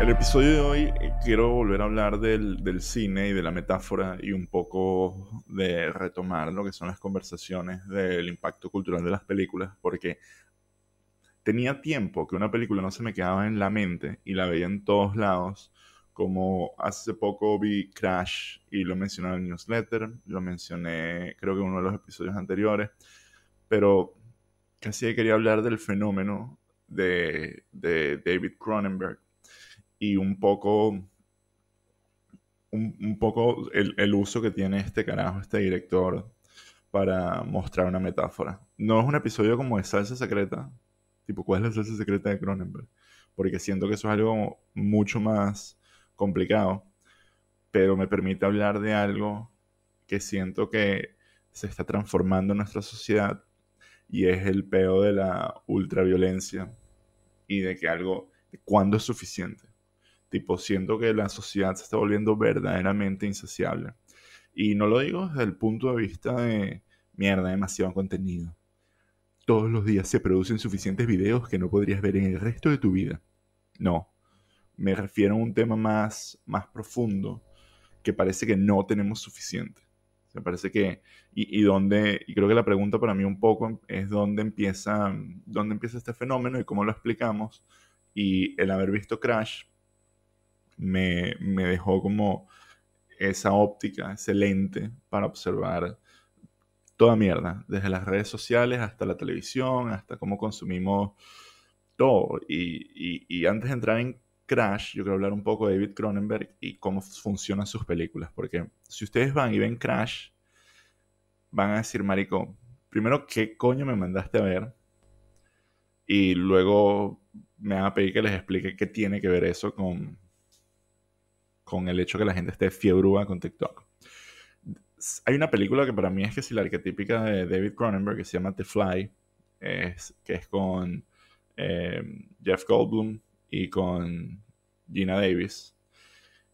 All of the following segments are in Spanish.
el episodio de hoy eh, quiero volver a hablar del, cine y de la metáfora y un poco de retomar lo que son las conversaciones del impacto cultural de las películas, porque tenía tiempo que una película no se me quedaba en la mente y la veía en todos lados, como hace poco vi Crash y lo mencioné en el newsletter, lo mencioné creo que en uno de los episodios anteriores, pero casi quería hablar del fenómeno de David Cronenberg y un poco, un, poco el, uso que tiene este carajo, este director, para mostrar una metáfora. No es un episodio como de salsa secreta, tipo, ¿cuál es la salsa secreta de Cronenberg? Porque siento que eso es algo mucho más complicado, pero me permite hablar de algo que siento que se está transformando en nuestra sociedad y es el peo de la ultraviolencia y de que algo, de cuándo es suficiente. Tipo, siento que la sociedad se está volviendo verdaderamente insaciable. Y no lo digo desde el punto de vista de mierda, demasiado contenido. Todos los días se producen suficientes videos que no podrías ver en el resto de tu vida. No, me refiero a un tema más, más profundo que parece que no tenemos suficiente. Me parece que, y, y, y creo que la pregunta para mí un poco es dónde empieza, dónde empieza este fenómeno y cómo lo explicamos. Y el haber visto Crash me, dejó como esa óptica, ese lente para observar toda mierda, desde las redes sociales hasta la televisión, hasta cómo consumimos todo. Y, antes de entrar en Crash, yo quiero hablar un poco de David Cronenberg y cómo funcionan sus películas, porque si ustedes van y ven Crash, van a decir, Marico, primero, ¿qué coño me mandaste a ver? Y luego me van a pedir que les explique qué tiene que ver eso con, con el hecho que la gente esté fiebrúa con TikTok. Hay una película que para mí es que si la arquetípica de David Cronenberg que se llama The Fly, es, que es con eh, Jeff Goldblum y con Gina Davis.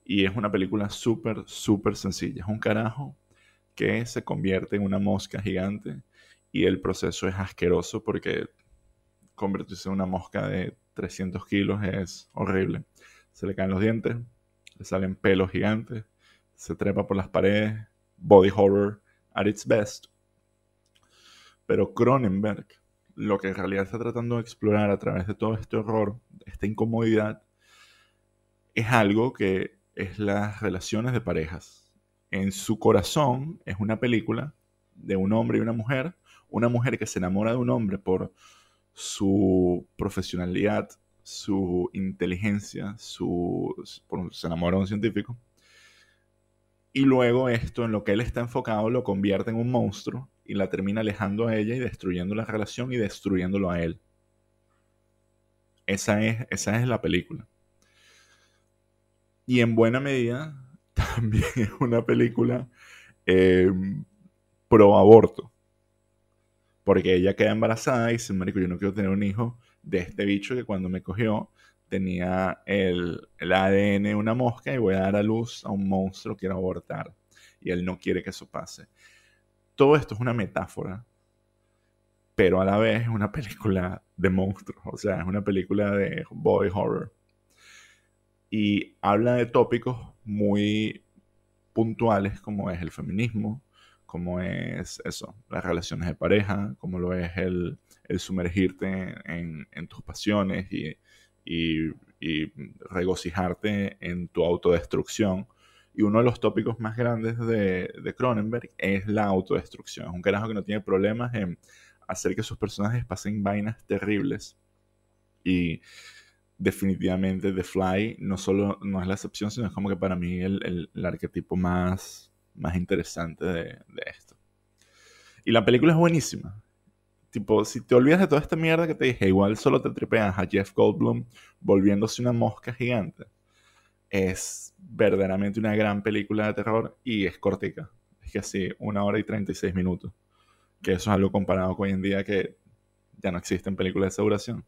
Y es una película súper, súper sencilla. Es un carajo que se convierte en una mosca gigante y el proceso es asqueroso porque convertirse en una mosca de 300 kilos es horrible. Se le caen los dientes, le salen pelos gigantes, se trepa por las paredes, body horror at its best. Pero Cronenberg, lo que en realidad está tratando de explorar a través de todo este horror, esta incomodidad, es algo que es las relaciones de parejas. En su corazón es una película de un hombre y una mujer, una mujer que se enamora de un hombre por su profesionalidad, su inteligencia, su, se enamora de un científico. Y luego esto, en lo que él está enfocado, lo convierte en un monstruo y la termina alejando a ella y destruyendo la relación y destruyéndolo a él. Esa es, esa es la película. Y en buena medida también es una película eh, pro aborto. Porque ella queda embarazada y dice, marico, yo no quiero tener un hijo de este bicho que cuando me cogió tenía el, el ADN de una mosca y voy a dar a luz a un monstruo que quiero abortar. Y él no quiere que eso pase. Todo esto es una metáfora, pero a la vez es una película de monstruos, o sea, es una película de boy horror. Y habla de tópicos muy puntuales como es el feminismo, como es eso, las relaciones de pareja, como lo es el, el sumergirte en, tus pasiones y, regocijarte en tu autodestrucción. Y uno de los tópicos más grandes de, Cronenberg es la autodestrucción. Es un carajo que no tiene problemas en hacer que sus personajes pasen vainas terribles. Y definitivamente The Fly no solo no es la excepción, sino es como que para mí el, el, arquetipo más, más interesante de esto. Y la película es buenísima. Tipo, si te olvidas de toda esta mierda que te dije, igual solo te tripeas a Jeff Goldblum volviéndose una mosca gigante. Es verdaderamente una gran película de terror y es cortica. Es que así, una hora y 36 minutos. Que eso es algo comparado con hoy en día que ya no existen películas de esa duración.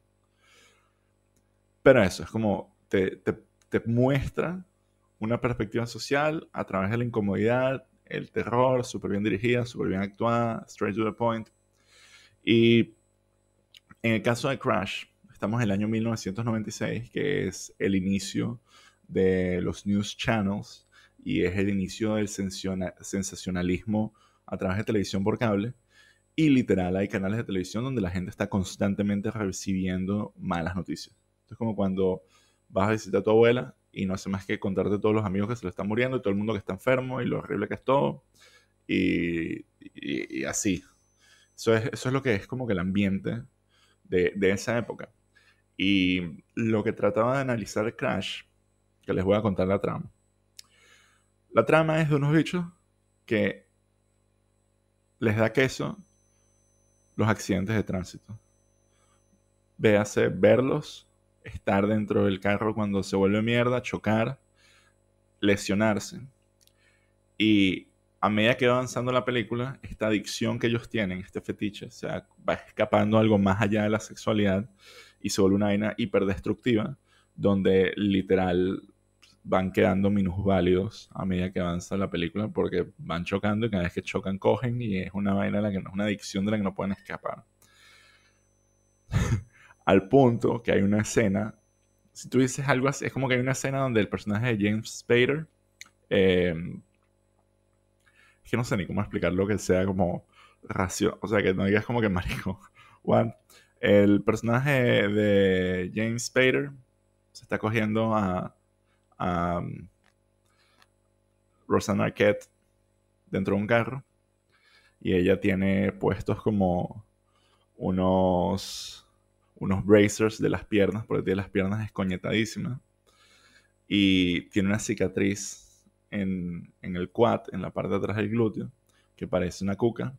Pero eso, es como te, te, te muestra una perspectiva social a través de la incomodidad, el terror, súper bien dirigida, súper bien actuada, straight to the point. Y en el caso de Crash, estamos en el año 1996, que es el inicio de los news channels y es el inicio del sensacionalismo a través de televisión por cable. Y literal, hay canales de televisión donde la gente está constantemente recibiendo malas noticias. Es como cuando vas a visitar a tu abuela y no hace más que contarte todos los amigos que se le están muriendo y todo el mundo que está enfermo y lo horrible que es todo. Y, y, así. Eso es, eso es lo que es como que el ambiente de, de esa época. Y lo que trataba de analizar Crash, que les voy a contar la trama. La trama es de unos bichos que les da queso los accidentes de tránsito. Véase verlos, estar dentro del carro cuando se vuelve mierda, chocar, lesionarse. Y a medida que va avanzando la película, esta adicción que ellos tienen, este fetiche, o sea, va escapando algo más allá de la sexualidad y se vuelve una vaina hiperdestructiva, donde literal van quedando minusválidos a medida que avanza la película porque van chocando y cada vez que chocan cogen y es una vaina la que no es una adicción de la que no pueden escapar. Al punto que hay una escena, si tú dices algo así, es como que hay una escena donde el personaje de James Spader, eh, que no sé ni cómo explicarlo que sea como racio, o sea, que no digas como que marico. El personaje de James Spader se está cogiendo a a um, Rosanna Arquette dentro de un carro y ella tiene puestos como unos unos bracers de las piernas porque tiene las piernas escoñetadísimas y tiene una cicatriz en, el quad, en la parte de atrás del glúteo, que parece una cuca.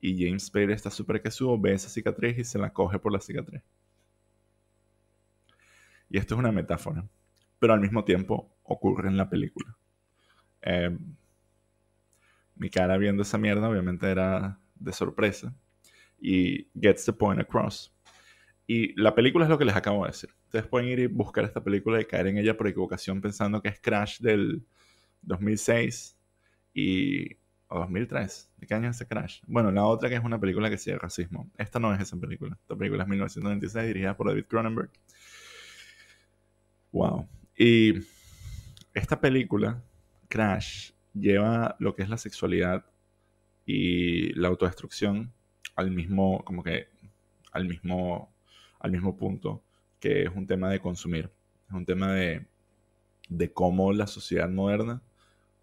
Y James Spader está súper quesudo, ve esa cicatriz y se la coge por la cicatriz. Y esto es una metáfora pero al mismo tiempo ocurre en la película. Em, mi cara viendo esa mierda obviamente era de sorpresa y gets the point across. Y la película es lo que les acabo de decir. Ustedes pueden ir y buscar esta película y caer en ella por equivocación pensando que es Crash del 2006 y... o 2003. ¿De qué año es ese Crash? Bueno, la otra que es una película que sigue racismo. Esta no es esa película. Esta película es 1996 dirigida por David Cronenberg. Wow. Y esta película, Crash, lleva lo que es la sexualidad y la autodestrucción al mismo, como que, al mismo, al mismo punto, que es un tema de consumir. Es un tema de, de cómo la sociedad moderna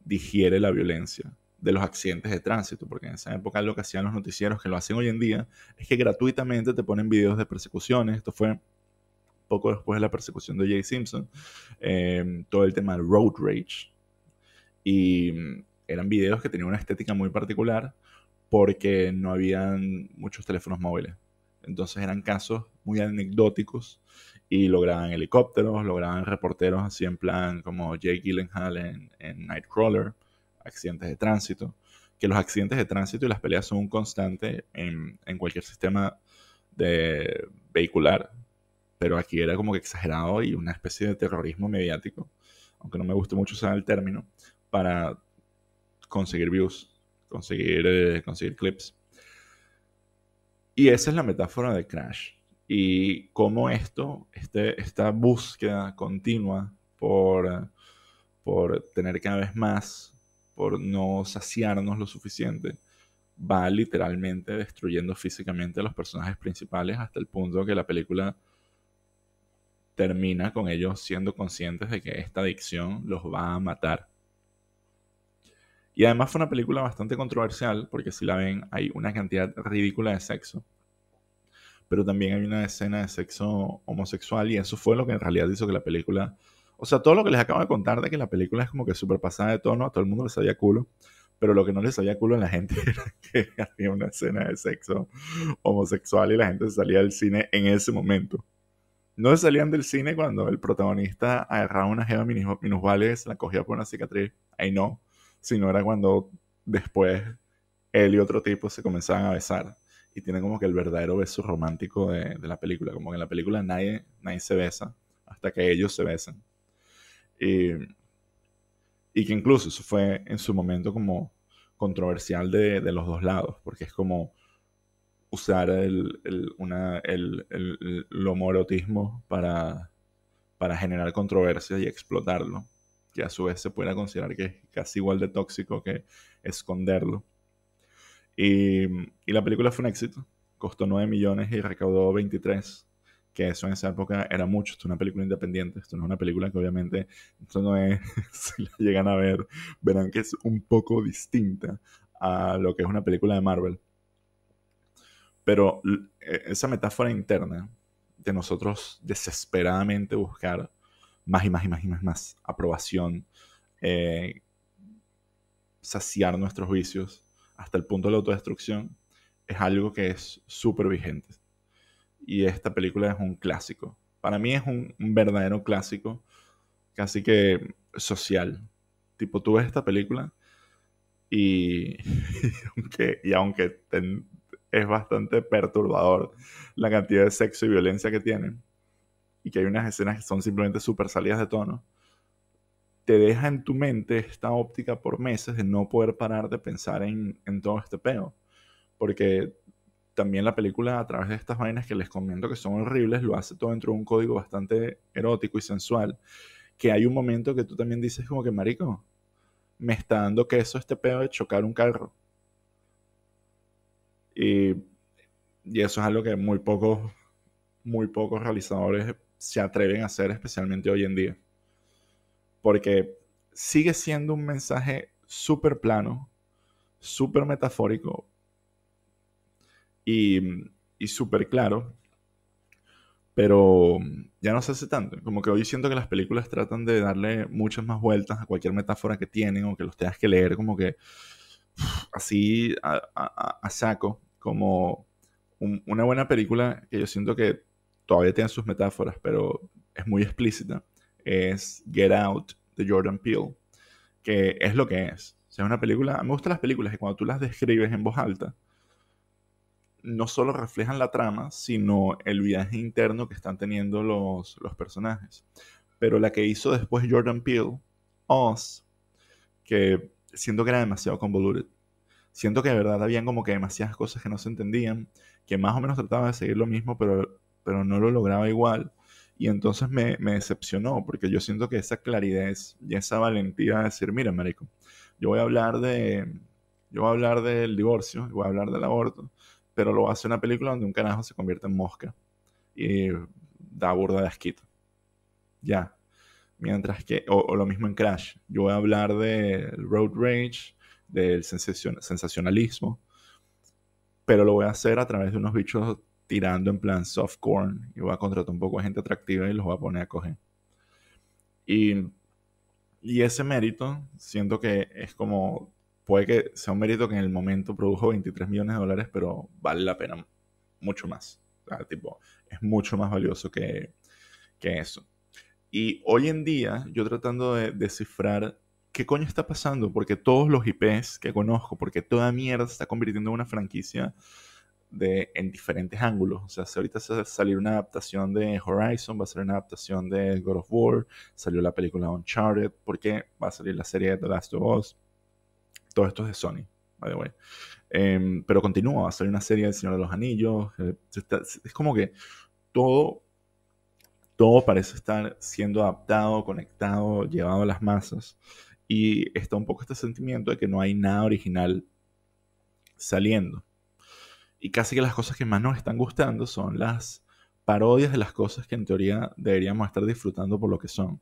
digiere la violencia de los accidentes de tránsito, porque en esa época lo que hacían los noticieros, que lo hacen hoy en día, es que gratuitamente te ponen videos de persecuciones. Esto fue poco después de la persecución de Jay Simpson, eh, todo el tema del road rage. Y mm, eran videos que tenían una estética muy particular porque no habían muchos teléfonos móviles. Entonces eran casos muy anecdóticos y lograban helicópteros, lograban reporteros así en plan como Jake Gyllenhaal en, Nightcrawler, accidentes de tránsito, que los accidentes de tránsito y las peleas son un constante en, en cualquier sistema de vehicular pero aquí era como que exagerado y una especie de terrorismo mediático, aunque no me guste mucho usar el término, para conseguir views, conseguir, eh, conseguir clips. Y esa es la metáfora de Crash. Y cómo esto, este, esta búsqueda continua por, por tener cada vez más, por no saciarnos lo suficiente, va literalmente destruyendo físicamente a los personajes principales hasta el punto que la película termina con ellos siendo conscientes de que esta adicción los va a matar. Y además fue una película bastante controversial, porque si la ven hay una cantidad ridícula de sexo. Pero también hay una escena de sexo homosexual y eso fue lo que en realidad hizo que la película... O sea, todo lo que les acabo de contar de que la película es como que súper pasada de tono, a todo el mundo le sabía culo. Pero lo que no le sabía culo a la gente era que había una escena de sexo homosexual y la gente salía del cine en ese momento. No salían del cine cuando el protagonista agarraba una jeva minusvales, la cogía por una cicatriz. Ahí no. Sino era cuando después él y otro tipo se comenzaban a besar. Y tiene como que el verdadero beso romántico de, la película. Como que en la película nadie, nadie se besa hasta que ellos se besan. Y, y que incluso eso fue en su momento como controversial de, de los dos lados. Porque es como usar el, el, una, el, el, el homoerotismo para, para generar controversia y explotarlo, que a su vez se puede considerar que es casi igual de tóxico que esconderlo. Y, la película fue un éxito, costó 9 millones y recaudó 23 que eso en esa época era mucho. Esto es una película independiente, esto no es una película que obviamente, esto no es, si la llegan a ver, verán que es un poco distinta a lo que es una película de Marvel. Pero e, esa metáfora interna de nosotros desesperadamente buscar más y más y más y más, más aprobación, eh, saciar nuestros vicios hasta el punto de la autodestrucción, es algo que es súper vigente. Y esta película es un clásico. Para mí es un, verdadero clásico, casi que social. Tipo, tú ves esta película y, aunque, y aunque es bastante perturbador la cantidad de sexo y violencia que tienen, y que hay unas escenas que son simplemente súper salidas de tono, te deja en tu mente esta óptica por meses de no poder parar de pensar en, todo este peo. Porque también la película, a través de estas vainas que les comento que son horribles, lo hace todo dentro de un código bastante erótico y sensual. Que hay un momento que tú también dices como que, marico, me está dando queso este pedo de chocar un carro. Y, y eso es algo que muy pocos, muy pocos realizadores se atreven a hacer, especialmente hoy en día. Porque sigue siendo un mensaje súper plano, súper metafórico, y, súper claro, pero ya no se hace tanto. Como que hoy siento que las películas tratan de darle muchas más vueltas a cualquier metáfora que tienen o que los tengas que leer como que así a, saco, como una buena película que yo siento que todavía tiene sus metáforas, pero es muy explícita, es Get Out de Jordan Peele, que es lo que es. O sea, es una película, me gustan las películas que cuando tú las describes en voz alta, no solo reflejan la trama, sino el viaje interno que están teniendo los, los personajes. Pero la que hizo después Jordan Peele, Oz, que siento que era demasiado convoluted. Siento que de verdad habían como que demasiadas cosas que no se entendían, que más o menos trataba de seguir lo mismo, pero, pero no lo lograba igual. Y entonces me, me decepcionó, porque yo siento que esa claridad y esa valentía de decir, mira, marico, yo voy a hablar de, yo voy a hablar del divorcio, voy a hablar del aborto, pero lo hace una película donde un carajo se convierte en mosca y da burda de asquito. Ya. Mientras que, o, lo mismo en Crash, yo voy a hablar del road rage, del sensacionalismo, pero lo voy a hacer a través de unos bichos tirando en plan soft corn y voy a contratar un poco de gente atractiva y los voy a poner a coger. Y, y ese mérito siento que es como puede que sea un mérito que en el momento produjo 23 millones de dólares, pero vale la pena mucho más. O tipo, es mucho más valioso que, que eso. Y hoy en día, yo tratando de descifrar qué coño está pasando, porque todos los IPs que conozco, porque toda mierda se está convirtiendo en una franquicia de, en diferentes ángulos. O sea, si ahorita va a una adaptación de Horizon, va a salir una adaptación de God of War, salió la película Uncharted, porque va a salir la serie de The Last of Us todo esto es de Sony, by the way. Em, pero continúa, va a salir una serie del Señor de los Anillos. Eh, es como que todo, todo parece estar siendo adaptado, conectado, llevado a las masas. Y está un poco este sentimiento de que no hay nada original saliendo. Y casi que las cosas que más nos están gustando son las parodias de las cosas que en teoría deberíamos estar disfrutando por lo que son.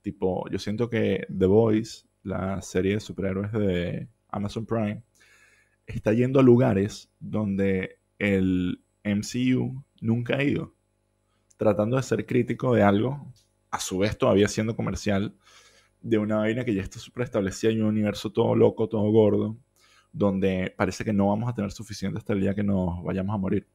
Tipo, yo siento que The Voice la serie de superhéroes de Amazon Prime, está yendo a lugares donde el MCU nunca ha ido, tratando de ser crítico de algo, a su vez todavía siendo comercial, de una vaina que ya está súper establecida y un universo todo loco, todo gordo, donde parece que no vamos a tener suficiente hasta el día que nos vayamos a morir.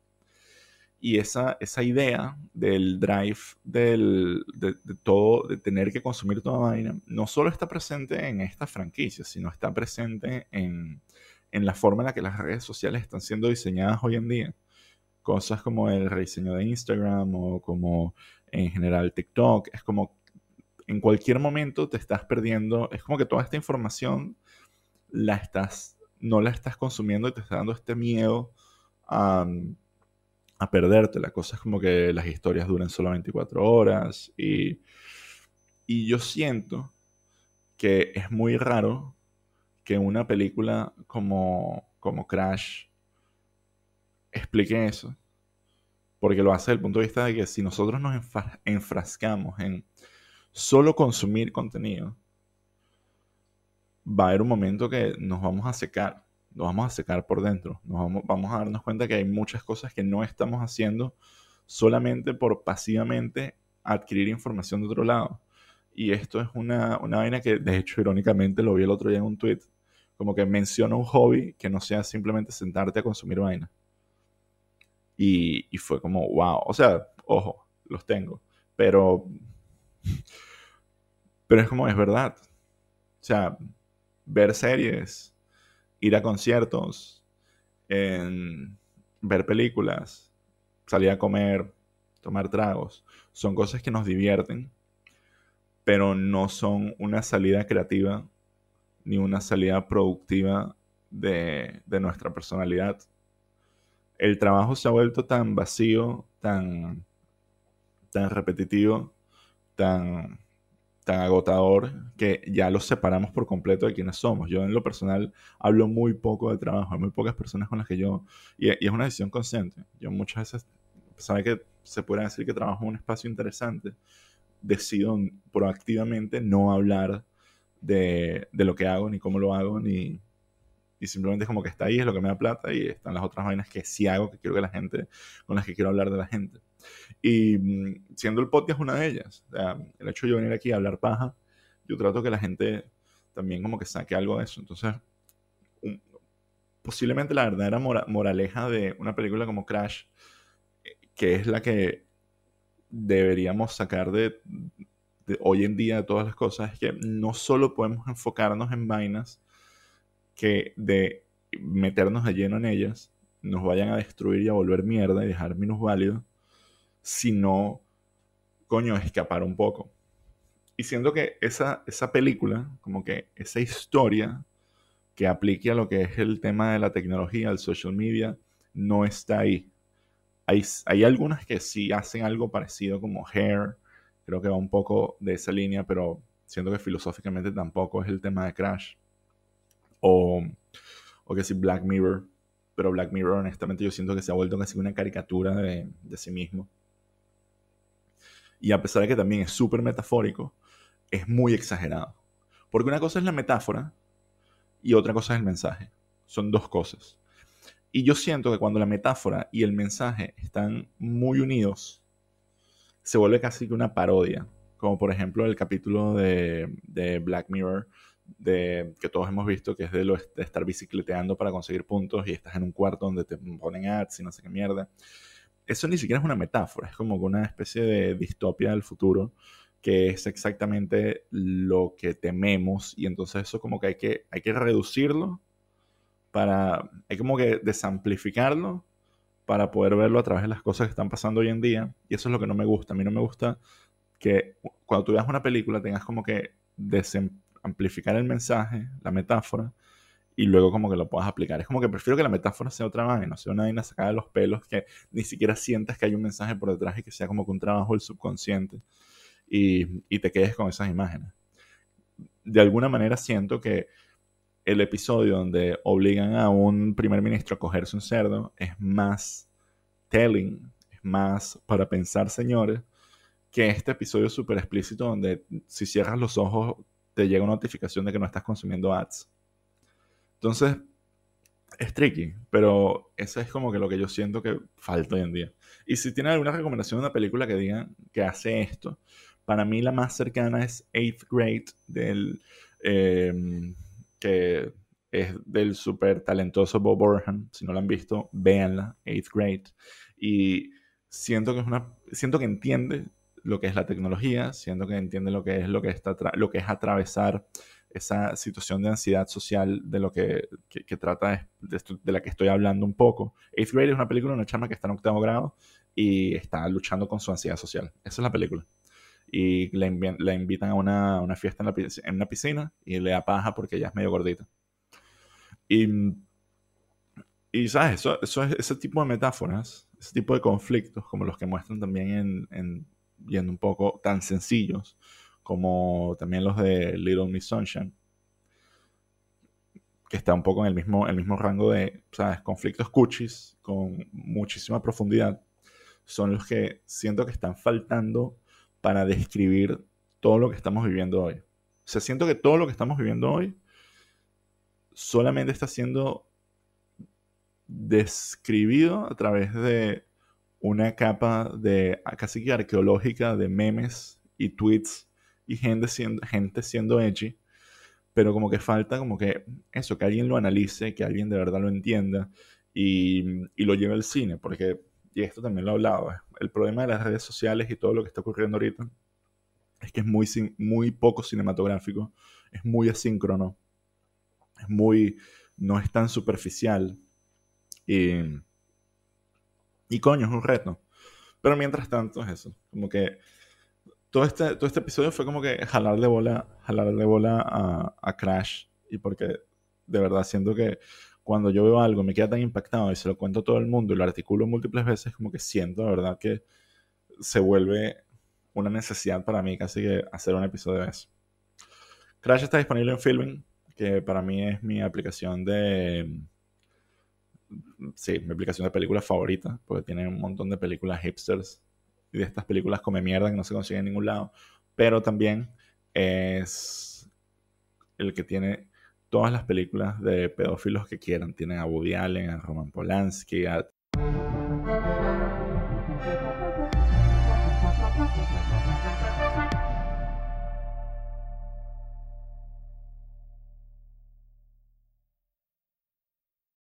Y esa, esa idea del drive, del, de, todo, de tener que consumir toda vaina, no solo está presente en esta franquicia, sino está presente en, en la forma en la que las redes sociales están siendo diseñadas hoy en día. Cosas como el rediseño de Instagram o como en general TikTok. Es como en cualquier momento te estás perdiendo. Es como que toda esta información la estás, no la estás consumiendo y te está dando este miedo a, perderte. La cosa es como que las historias duran solo 24 horas y, y yo siento que es muy raro que una película como, como Crash explique eso. Porque lo hace desde el punto de vista de que si nosotros nos enfrascamos en solo consumir contenido, va a haber un momento que nos vamos a secar, nos vamos a secar por dentro, nos vamos, vamos a darnos cuenta que hay muchas cosas que no estamos haciendo solamente por pasivamente adquirir información de otro lado. Y esto es una, una vaina que, de hecho, irónicamente lo vi el otro día en un tweet. Como que menciona un hobby que no sea simplemente sentarte a consumir vaina. Y, y fue como, wow. O sea, ojo, los tengo. Pero. Pero es como, es verdad. O sea, ver series, ir a conciertos, ver películas, salir a comer, tomar tragos, son cosas que nos divierten, pero no son una salida creativa ni una salida productiva de, de nuestra personalidad. El trabajo se ha vuelto tan vacío, tan, tan repetitivo, tan tan agotador que ya los separamos por completo de quienes somos. Yo en lo personal hablo muy poco de trabajo, hay muy pocas personas con las que yo, y, es una decisión consciente. Yo muchas veces, sabe que se puede decir que trabajo en un espacio interesante, decido proactivamente no hablar de, de lo que hago, ni cómo lo hago, ni, y simplemente es como que está ahí, es lo que me da plata y están las otras vainas que sí hago, que quiero que la gente, con las que quiero hablar de la gente. Y mm, siendo el podcast una de ellas, el hecho de yo venir aquí a hablar paja, yo trato que la gente también como que saque algo de eso. Entonces, posiblemente la verdadera moraleja de una película como Crash, que es la que deberíamos sacar de, de, hoy en día de todas las cosas, es que no solo podemos enfocarnos en vainas que de meternos de lleno en ellas nos vayan a destruir y a volver mierda y dejar válido, sino, coño, escapar un poco. Y siento que esa, esa película, como que esa historia que aplique a lo que es el tema de la tecnología, el social media, no está ahí. Hay, hay algunas que sí hacen algo parecido como Hair, creo que va un poco de esa línea, pero siento que filosóficamente tampoco es el tema de Crash. O, o que si Black Mirror. Pero Black Mirror, honestamente, yo siento que se ha vuelto casi una caricatura de, de sí mismo. Y a pesar de que también es súper metafórico, es muy exagerado. Porque una cosa es la metáfora y otra cosa es el mensaje. Son dos cosas. Y yo siento que cuando la metáfora y el mensaje están muy unidos, se vuelve casi que una parodia. Como por ejemplo el capítulo de, de Black Mirror que todos hemos visto, que es de, lo, de estar bicicleteando para conseguir puntos y estás en un cuarto donde te ponen ads y no sé qué mierda. Eso ni siquiera es una metáfora, es como una especie de distopia del futuro que es exactamente lo que tememos. Y entonces eso como que hay que, hay que reducirlo para, hay como que desamplificarlo para poder verlo a través de las cosas que están pasando hoy en día. Y eso es lo que no me gusta, a mí no me gusta que cuando tú veas una película tengas como que amplificar el mensaje, la metáfora, y luego como que lo puedas aplicar. Es como que prefiero que la metáfora sea otra vaina, sea una vaina sacada de los pelos, que ni siquiera sientas que hay un mensaje por detrás y que sea como que un trabajo del subconsciente y, y te quedes con esas imágenes. De alguna manera siento que el episodio donde obligan a un primer ministro a cogerse un cerdo es más telling, es más para pensar, señores, que este episodio súper explícito donde si cierras los ojos te llega una notificación de que no estás consumiendo ads. Entonces, es tricky, pero eso es como que lo que yo siento que falta hoy en día. Y si tienen alguna recomendación de una película que digan que hace esto, para mí la más cercana es Eighth Grade, em, que es del súper talentoso Bob Orhan. Si no la han visto, véanla, Eighth Grade. Y siento que es una, siento que entiende lo que es la tecnología, siendo que entiende lo que es lo que, está lo que es atravesar esa situación de ansiedad social de lo que, que, trata de, la que estoy hablando un poco. Eighth Grade es una película de una chama que está en octavo grado y está luchando con su ansiedad social. Esa es la película. Y la, invitan a una, una fiesta en, la, una piscina y le da paja porque ella es medio gordita. Y y, ¿sabes? Eso, eso es ese tipo de metáforas, ese tipo de conflictos, como los que muestran también en yendo un poco tan sencillos, como también los de Little Miss Sunshine, que está un poco en el mismo, el mismo rango de, ¿sabes? Conflictos cuchis con muchísima profundidad, son los que siento que están faltando para describir todo lo que estamos viviendo hoy. O sea, siento que todo lo que estamos viviendo hoy solamente está siendo describido a través de una capa de casi que arqueológica de memes y tweets y gente siendo, gente siendo edgy, pero como que falta como que eso, que alguien lo analice, que alguien de verdad lo entienda y, y lo lleve al cine, porque, y esto también lo he hablado, el problema de las redes sociales y todo lo que está ocurriendo ahorita es que es muy, muy poco cinematográfico, es muy asíncrono, es muy, no es tan superficial y, y coño, es un reto. Pero mientras tanto es eso, como que todo este, todo este episodio fue como que jalar de bola, jalar de bola a, a Crash y porque de verdad siento que cuando yo veo algo me queda tan impactado y se lo cuento a todo el mundo y lo articulo múltiples veces, como que siento de verdad que se vuelve una necesidad para mí casi que hacer un episodio de eso. Crash está disponible en Filming, que para mí es mi aplicación de... Sí, mi aplicación de películas favorita, porque tiene un montón de películas hipsters y de estas películas come mierda que no se consiguen en ningún lado. Pero también es el que tiene todas las películas de pedófilos que quieran. Tienen a Woody Allen, a Roman Polanski, a